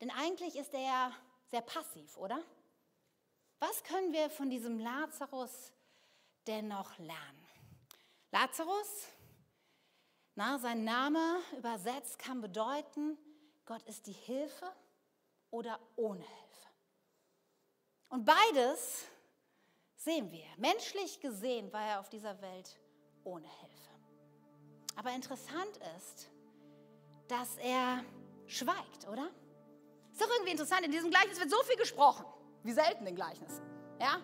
Denn eigentlich ist er ja sehr passiv, oder? Was können wir von diesem Lazarus dennoch lernen? Lazarus, na, sein Name übersetzt kann bedeuten, Gott ist die Hilfe oder ohne Hilfe. Und beides sehen wir. Menschlich gesehen war er auf dieser Welt ohne Hilfe. Aber interessant ist, dass er schweigt, oder? Ist doch irgendwie interessant, in diesem Gleichnis wird so viel gesprochen, wie selten in Gleichnissen. Ja?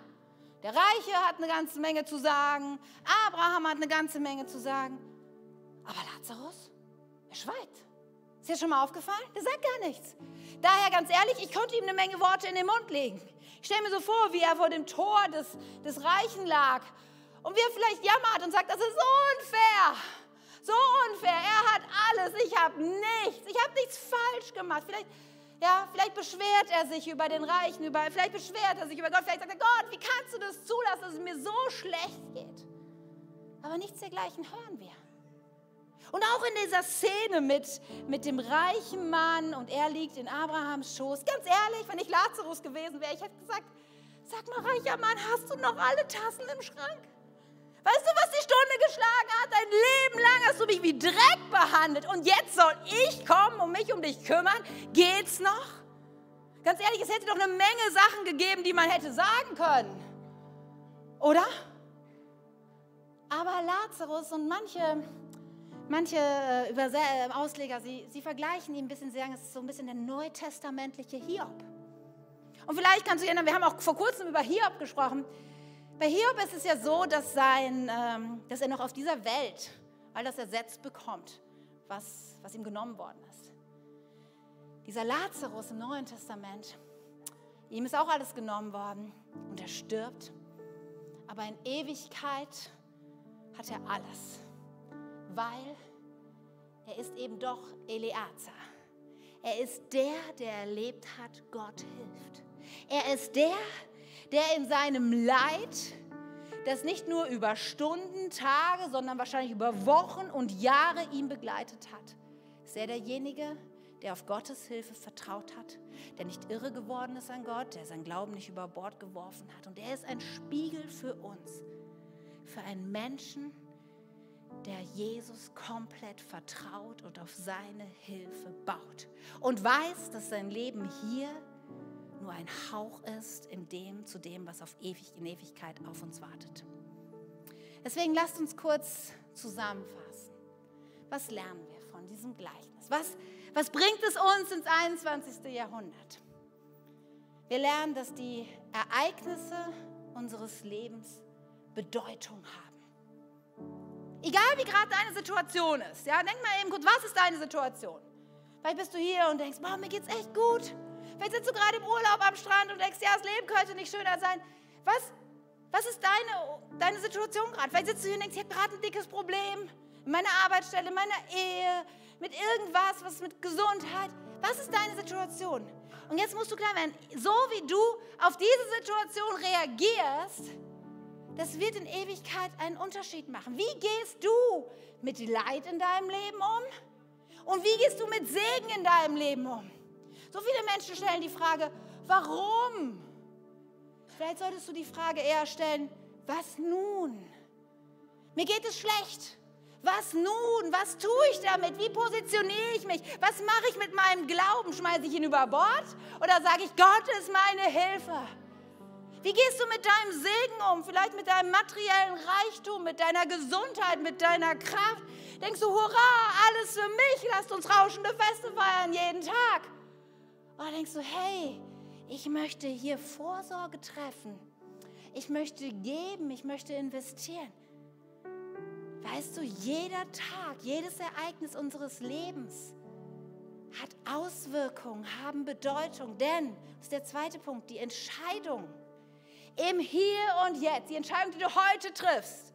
Der Reiche hat eine ganze Menge zu sagen, Abraham hat eine ganze Menge zu sagen, aber Lazarus, er schweigt. Ist dir schon mal aufgefallen? Der sagt gar nichts. Daher ganz ehrlich, ich konnte ihm eine Menge Worte in den Mund legen. Ich stelle mir so vor, wie er vor dem Tor des, des Reichen lag und wie er vielleicht jammert und sagt, das ist so unfair. So unfair. Er hat alles, ich habe nichts. Ich habe nichts falsch gemacht. Vielleicht ja, vielleicht beschwert er sich über den Reichen, über, vielleicht beschwert er sich über Gott, vielleicht sagt er, Gott, wie kannst du das zulassen, dass es mir so schlecht geht? Aber nichts dergleichen hören wir. Und auch in dieser Szene mit, mit dem reichen Mann und er liegt in Abrahams Schoß. Ganz ehrlich, wenn ich Lazarus gewesen wäre, ich hätte gesagt, sag mal, reicher Mann, hast du noch alle Tassen im Schrank? Weißt du, geschlagen hat? Dein Leben lang hast du mich wie Dreck behandelt und jetzt soll ich kommen und mich um dich kümmern? Geht's noch? Ganz ehrlich, es hätte doch eine Menge Sachen gegeben, die man hätte sagen können. Oder? Aber Lazarus und manche, manche äh, äh, Ausleger, sie, sie vergleichen ihn ein bisschen, sie sagen, es ist so ein bisschen der neutestamentliche Hiob. Und vielleicht kannst du erinnern, wir haben auch vor kurzem über Hiob gesprochen. Bei Hiob ist es ja so, dass, sein, ähm, dass er noch auf dieser Welt all das ersetzt bekommt, was, was ihm genommen worden ist. Dieser Lazarus im Neuen Testament, ihm ist auch alles genommen worden und er stirbt. Aber in Ewigkeit hat er alles, weil er ist eben doch Eleazar. Er ist der, der erlebt hat, Gott hilft. Er ist der, der in seinem Leid, das nicht nur über Stunden, Tage, sondern wahrscheinlich über Wochen und Jahre ihn begleitet hat, ist er derjenige, der auf Gottes Hilfe vertraut hat, der nicht irre geworden ist an Gott, der sein Glauben nicht über Bord geworfen hat. Und er ist ein Spiegel für uns, für einen Menschen, der Jesus komplett vertraut und auf seine Hilfe baut und weiß, dass sein Leben hier nur ein Hauch ist in dem, zu dem, was auf ewig, in Ewigkeit auf uns wartet. Deswegen lasst uns kurz zusammenfassen. Was lernen wir von diesem Gleichnis? Was, was bringt es uns ins 21. Jahrhundert? Wir lernen, dass die Ereignisse unseres Lebens Bedeutung haben. Egal wie gerade deine Situation ist. Ja, denk mal eben kurz, was ist deine Situation? Vielleicht bist du hier und denkst, boah, mir geht's echt gut. Vielleicht sitzt du gerade im Urlaub am Strand und denkst, ja, das Leben könnte nicht schöner sein. Was, was ist deine, deine Situation gerade? Vielleicht sitzt du hier und denkst, ich habe gerade ein dickes Problem in meiner Arbeitsstelle, in meiner Ehe, mit irgendwas, was mit Gesundheit. Was ist deine Situation? Und jetzt musst du klar werden, so wie du auf diese Situation reagierst, das wird in Ewigkeit einen Unterschied machen. Wie gehst du mit Leid in deinem Leben um? Und wie gehst du mit Segen in deinem Leben um? So viele Menschen stellen die Frage, warum? Vielleicht solltest du die Frage eher stellen, was nun? Mir geht es schlecht. Was nun? Was tue ich damit? Wie positioniere ich mich? Was mache ich mit meinem Glauben? Schmeiße ich ihn über Bord? Oder sage ich, Gott ist meine Hilfe? Wie gehst du mit deinem Segen um? Vielleicht mit deinem materiellen Reichtum, mit deiner Gesundheit, mit deiner Kraft? Denkst du, hurra, alles für mich, lasst uns rauschende Feste feiern jeden Tag? Oder denkst du, hey, ich möchte hier Vorsorge treffen. Ich möchte geben, ich möchte investieren. Weißt du, jeder Tag, jedes Ereignis unseres Lebens hat Auswirkungen, haben Bedeutung. Denn, das ist der zweite Punkt, die Entscheidung im Hier und Jetzt, die Entscheidung, die du heute triffst,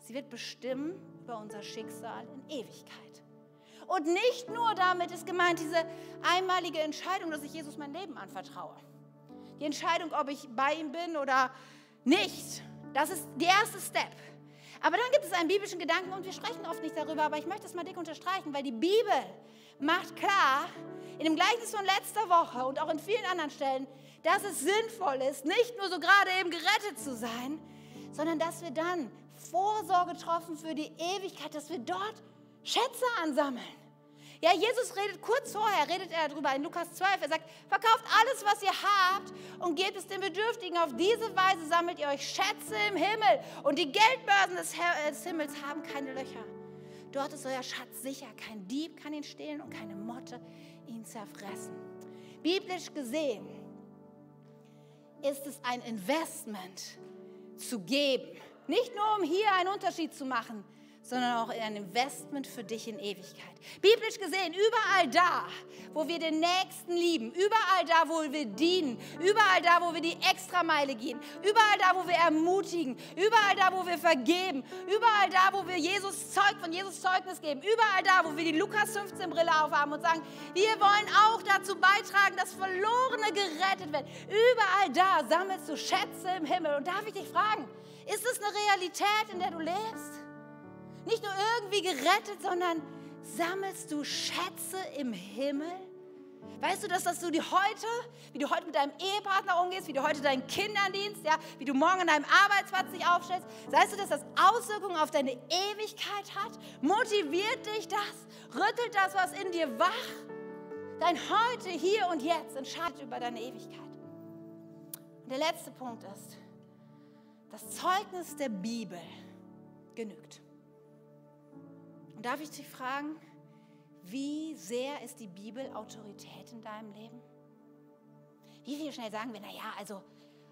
sie wird bestimmen über unser Schicksal in Ewigkeit. Und nicht nur damit ist gemeint diese einmalige Entscheidung, dass ich Jesus mein Leben anvertraue. Die Entscheidung, ob ich bei ihm bin oder nicht, das ist der erste Step. Aber dann gibt es einen biblischen Gedanken und wir sprechen oft nicht darüber, aber ich möchte es mal dick unterstreichen, weil die Bibel macht klar, in dem Gleichnis von letzter Woche und auch in vielen anderen Stellen, dass es sinnvoll ist, nicht nur so gerade eben gerettet zu sein, sondern dass wir dann Vorsorge treffen für die Ewigkeit, dass wir dort Schätze ansammeln. Ja, Jesus redet kurz vorher, redet er darüber in Lukas 12. Er sagt, verkauft alles, was ihr habt und gebt es den Bedürftigen. Auf diese Weise sammelt ihr euch Schätze im Himmel. Und die Geldbörsen des, des Himmels haben keine Löcher. Dort ist euer Schatz sicher. Kein Dieb kann ihn stehlen und keine Motte ihn zerfressen. Biblisch gesehen ist es ein Investment zu geben. Nicht nur, um hier einen Unterschied zu machen, sondern auch ein Investment für dich in Ewigkeit. Biblisch gesehen, überall da, wo wir den Nächsten lieben, überall da, wo wir dienen, überall da, wo wir die Extrameile gehen, überall da, wo wir ermutigen, überall da, wo wir vergeben, überall da, wo wir Jesus Zeug von Jesus Zeugnis geben, überall da, wo wir die Lukas 15 Brille aufhaben und sagen, wir wollen auch dazu beitragen, dass Verlorene gerettet werden. Überall da sammelst du Schätze im Himmel. Und darf ich dich fragen, ist es eine Realität, in der du lebst? Nicht nur irgendwie gerettet, sondern sammelst du Schätze im Himmel? Weißt du, dass, dass du die heute, wie du heute mit deinem Ehepartner umgehst, wie du heute deinen Kindern dienst, ja, wie du morgen an deinem Arbeitsplatz dich aufstellst, weißt du, dass das Auswirkungen auf deine Ewigkeit hat? Motiviert dich das? Rüttelt das was in dir wach? Dein Heute, hier und jetzt entscheidet über deine Ewigkeit. Und der letzte Punkt ist, das Zeugnis der Bibel genügt. Und darf ich dich fragen, wie sehr ist die Bibel Autorität in deinem Leben? Wie viel schnell sagen wir, naja, also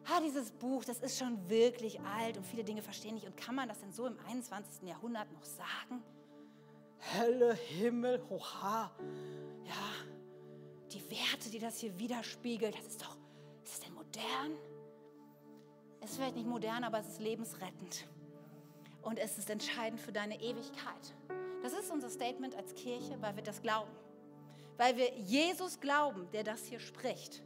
ah, dieses Buch, das ist schon wirklich alt und viele Dinge verstehen nicht. Und kann man das denn so im 21. Jahrhundert noch sagen? Hölle, Himmel, hoha. Ja, die Werte, die das hier widerspiegelt, das ist doch, ist es denn modern? Es ist vielleicht nicht modern, aber es ist lebensrettend. Und es ist entscheidend für deine Ewigkeit. Das ist unser Statement als Kirche, weil wir das glauben. Weil wir Jesus glauben, der das hier spricht.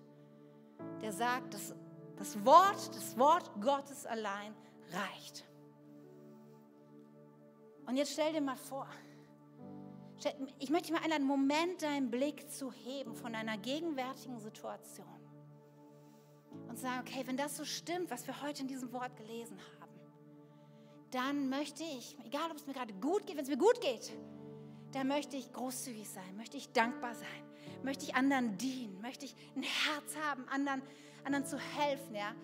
Der sagt, dass das Wort, das Wort Gottes allein reicht. Und jetzt stell dir mal vor, ich möchte dich mal einen Moment deinen Blick zu heben von deiner gegenwärtigen Situation und sagen, okay, wenn das so stimmt, was wir heute in diesem Wort gelesen haben, dann möchte ich, egal ob es mir gerade gut geht, wenn es mir gut geht, dann möchte ich großzügig sein, möchte ich dankbar sein, möchte ich anderen dienen, möchte ich ein Herz haben, anderen, anderen zu helfen, ja,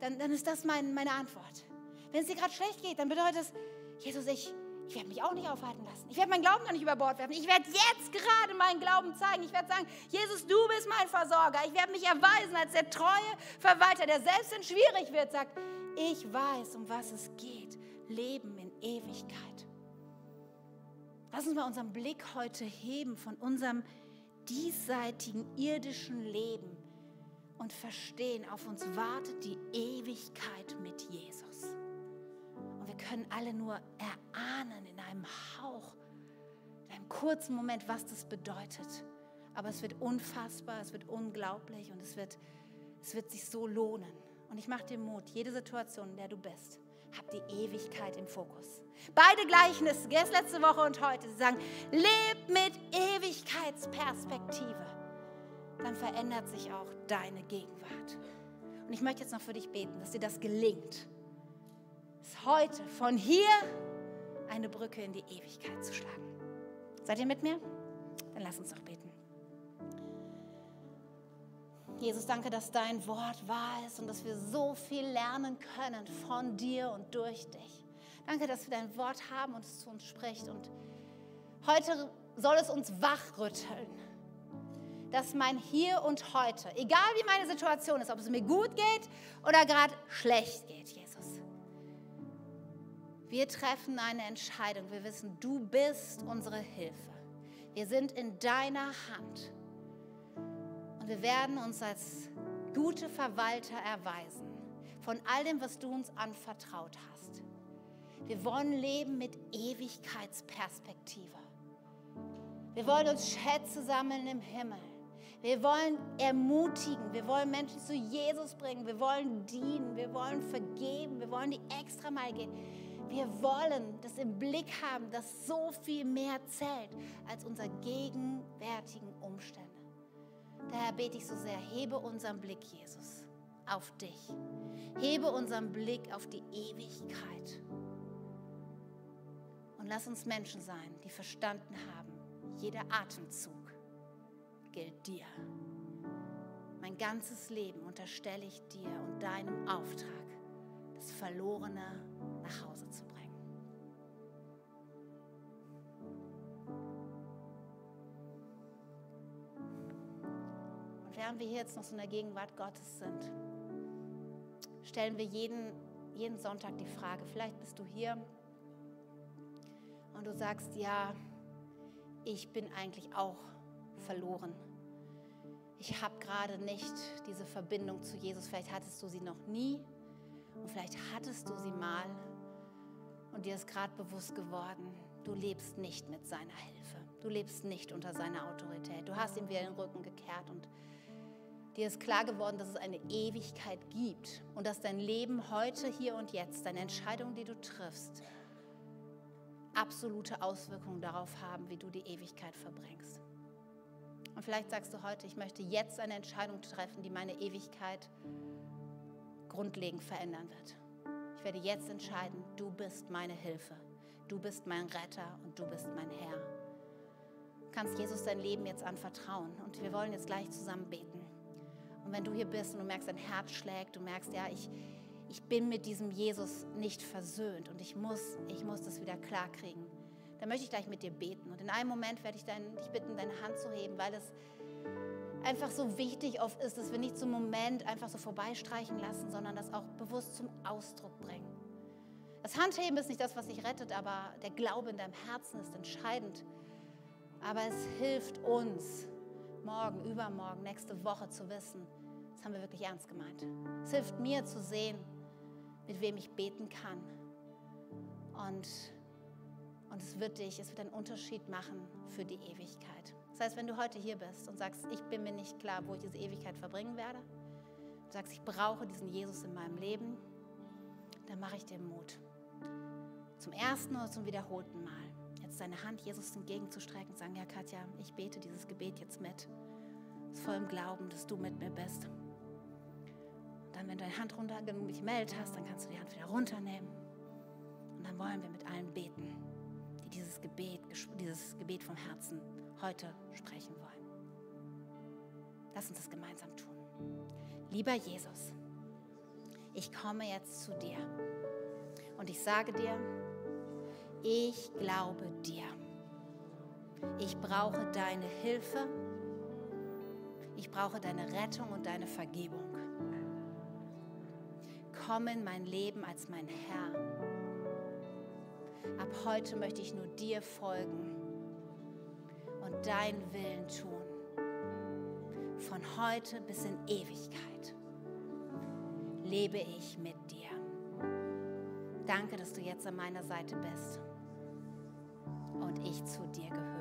dann, dann ist das mein, meine Antwort. Wenn es dir gerade schlecht geht, dann bedeutet es, Jesus, ich, ich werde mich auch nicht aufhalten lassen. Ich werde meinen Glauben noch nicht über Bord werfen. Ich werde jetzt gerade meinen Glauben zeigen. Ich werde sagen, Jesus, du bist mein Versorger. Ich werde mich erweisen als der treue Verwalter, der selbst wenn schwierig wird, sagt, ich weiß, um was es geht. Leben in Ewigkeit. Lass uns mal unseren Blick heute heben von unserem diesseitigen irdischen Leben und verstehen, auf uns wartet die Ewigkeit mit Jesus. Und wir können alle nur erahnen in einem Hauch, in einem kurzen Moment, was das bedeutet. Aber es wird unfassbar, es wird unglaublich und es wird, es wird sich so lohnen. Und ich mache dir Mut, jede Situation, in der du bist, hab die Ewigkeit im Fokus. Beide Gleichnisse, erst letzte Woche und heute, sie sagen, leb mit Ewigkeitsperspektive. Dann verändert sich auch deine Gegenwart. Und ich möchte jetzt noch für dich beten, dass dir das gelingt, es heute von hier eine Brücke in die Ewigkeit zu schlagen. Seid ihr mit mir? Dann lass uns doch beten. Jesus, danke, dass dein Wort wahr ist und dass wir so viel lernen können von dir und durch dich. Danke, dass wir dein Wort haben und es zu uns spricht. Und heute soll es uns wachrütteln, dass mein Hier und Heute, egal wie meine Situation ist, ob es mir gut geht oder gerade schlecht geht, Jesus, Wir treffen eine Entscheidung. Wir wissen, du bist unsere Hilfe. Wir sind in deiner Hand. Wir werden uns als gute Verwalter erweisen von all dem, was du uns anvertraut hast. Wir wollen leben mit Ewigkeitsperspektive. Wir wollen uns Schätze sammeln im Himmel. Wir wollen ermutigen, wir wollen Menschen zu Jesus bringen, wir wollen dienen, wir wollen vergeben, wir wollen die extra Mal gehen. Wir wollen das im Blick haben, dass so viel mehr zählt als unsere gegenwärtigen Umstände. Daher bete ich so sehr, hebe unseren Blick, Jesus, auf dich. Hebe unseren Blick auf die Ewigkeit. Und lass uns Menschen sein, die verstanden haben, jeder Atemzug gilt dir. Mein ganzes Leben unterstelle ich dir und deinem Auftrag, das Verlorene nach Hause zu während wir hier jetzt noch so in der Gegenwart Gottes sind, stellen wir jeden, jeden Sonntag die Frage, vielleicht bist du hier und du sagst, ja, ich bin eigentlich auch verloren. Ich habe gerade nicht diese Verbindung zu Jesus. Vielleicht hattest du sie noch nie und vielleicht hattest du sie mal und dir ist gerade bewusst geworden, du lebst nicht mit seiner Hilfe. Du lebst nicht unter seiner Autorität. Du hast ihm wieder den Rücken gekehrt und dir ist klar geworden, dass es eine Ewigkeit gibt und dass dein Leben heute, hier und jetzt, deine Entscheidungen, die du triffst, absolute Auswirkungen darauf haben, wie du die Ewigkeit verbringst. Und vielleicht sagst du heute, ich möchte jetzt eine Entscheidung treffen, die meine Ewigkeit grundlegend verändern wird. Ich werde jetzt entscheiden, du bist meine Hilfe, du bist mein Retter und du bist mein Herr. Du kannst Jesus dein Leben jetzt anvertrauen und wir wollen jetzt gleich zusammen beten. Und wenn du hier bist und du merkst, dein Herz schlägt, du merkst, ja, ich, ich bin mit diesem Jesus nicht versöhnt und ich muss, ich muss das wieder klar kriegen dann möchte ich gleich mit dir beten. Und in einem Moment werde ich dein, dich bitten, deine Hand zu heben, weil es einfach so wichtig oft ist, dass wir nicht einen Moment einfach so vorbeistreichen lassen, sondern das auch bewusst zum Ausdruck bringen. Das Handheben ist nicht das, was dich rettet, aber der Glaube in deinem Herzen ist entscheidend. Aber es hilft uns, morgen, übermorgen, nächste Woche zu wissen, das haben wir wirklich ernst gemeint. Es hilft mir zu sehen, mit wem ich beten kann. Und und es wird dich, es wird einen Unterschied machen für die Ewigkeit. Das heißt, wenn du heute hier bist und sagst, ich bin mir nicht klar, wo ich diese Ewigkeit verbringen werde, du sagst, ich brauche diesen Jesus in meinem Leben, dann mache ich dir Mut. Zum ersten oder zum wiederholten Mal. Jetzt deine Hand Jesus entgegenzustrecken und sagen, ja Katja, ich bete dieses Gebet jetzt mit. Aus vollem Glauben, dass du mit mir bist. Dann, wenn du deine Hand runter gemeldet hast, dann kannst du die Hand wieder runternehmen. Und dann wollen wir mit allen beten die dieses Gebet, dieses Gebet vom Herzen heute sprechen wollen. Lass uns das gemeinsam tun. Lieber Jesus, ich komme jetzt zu dir und ich sage dir, ich glaube dir. Ich brauche deine Hilfe. Ich brauche deine Rettung und deine Vergebung. Komm in mein Leben als mein Herr ab heute möchte ich nur dir folgen und deinen Willen tun. Von heute bis in Ewigkeit lebe ich mit dir. Danke, dass du jetzt an meiner Seite bist und ich zu dir gehöre.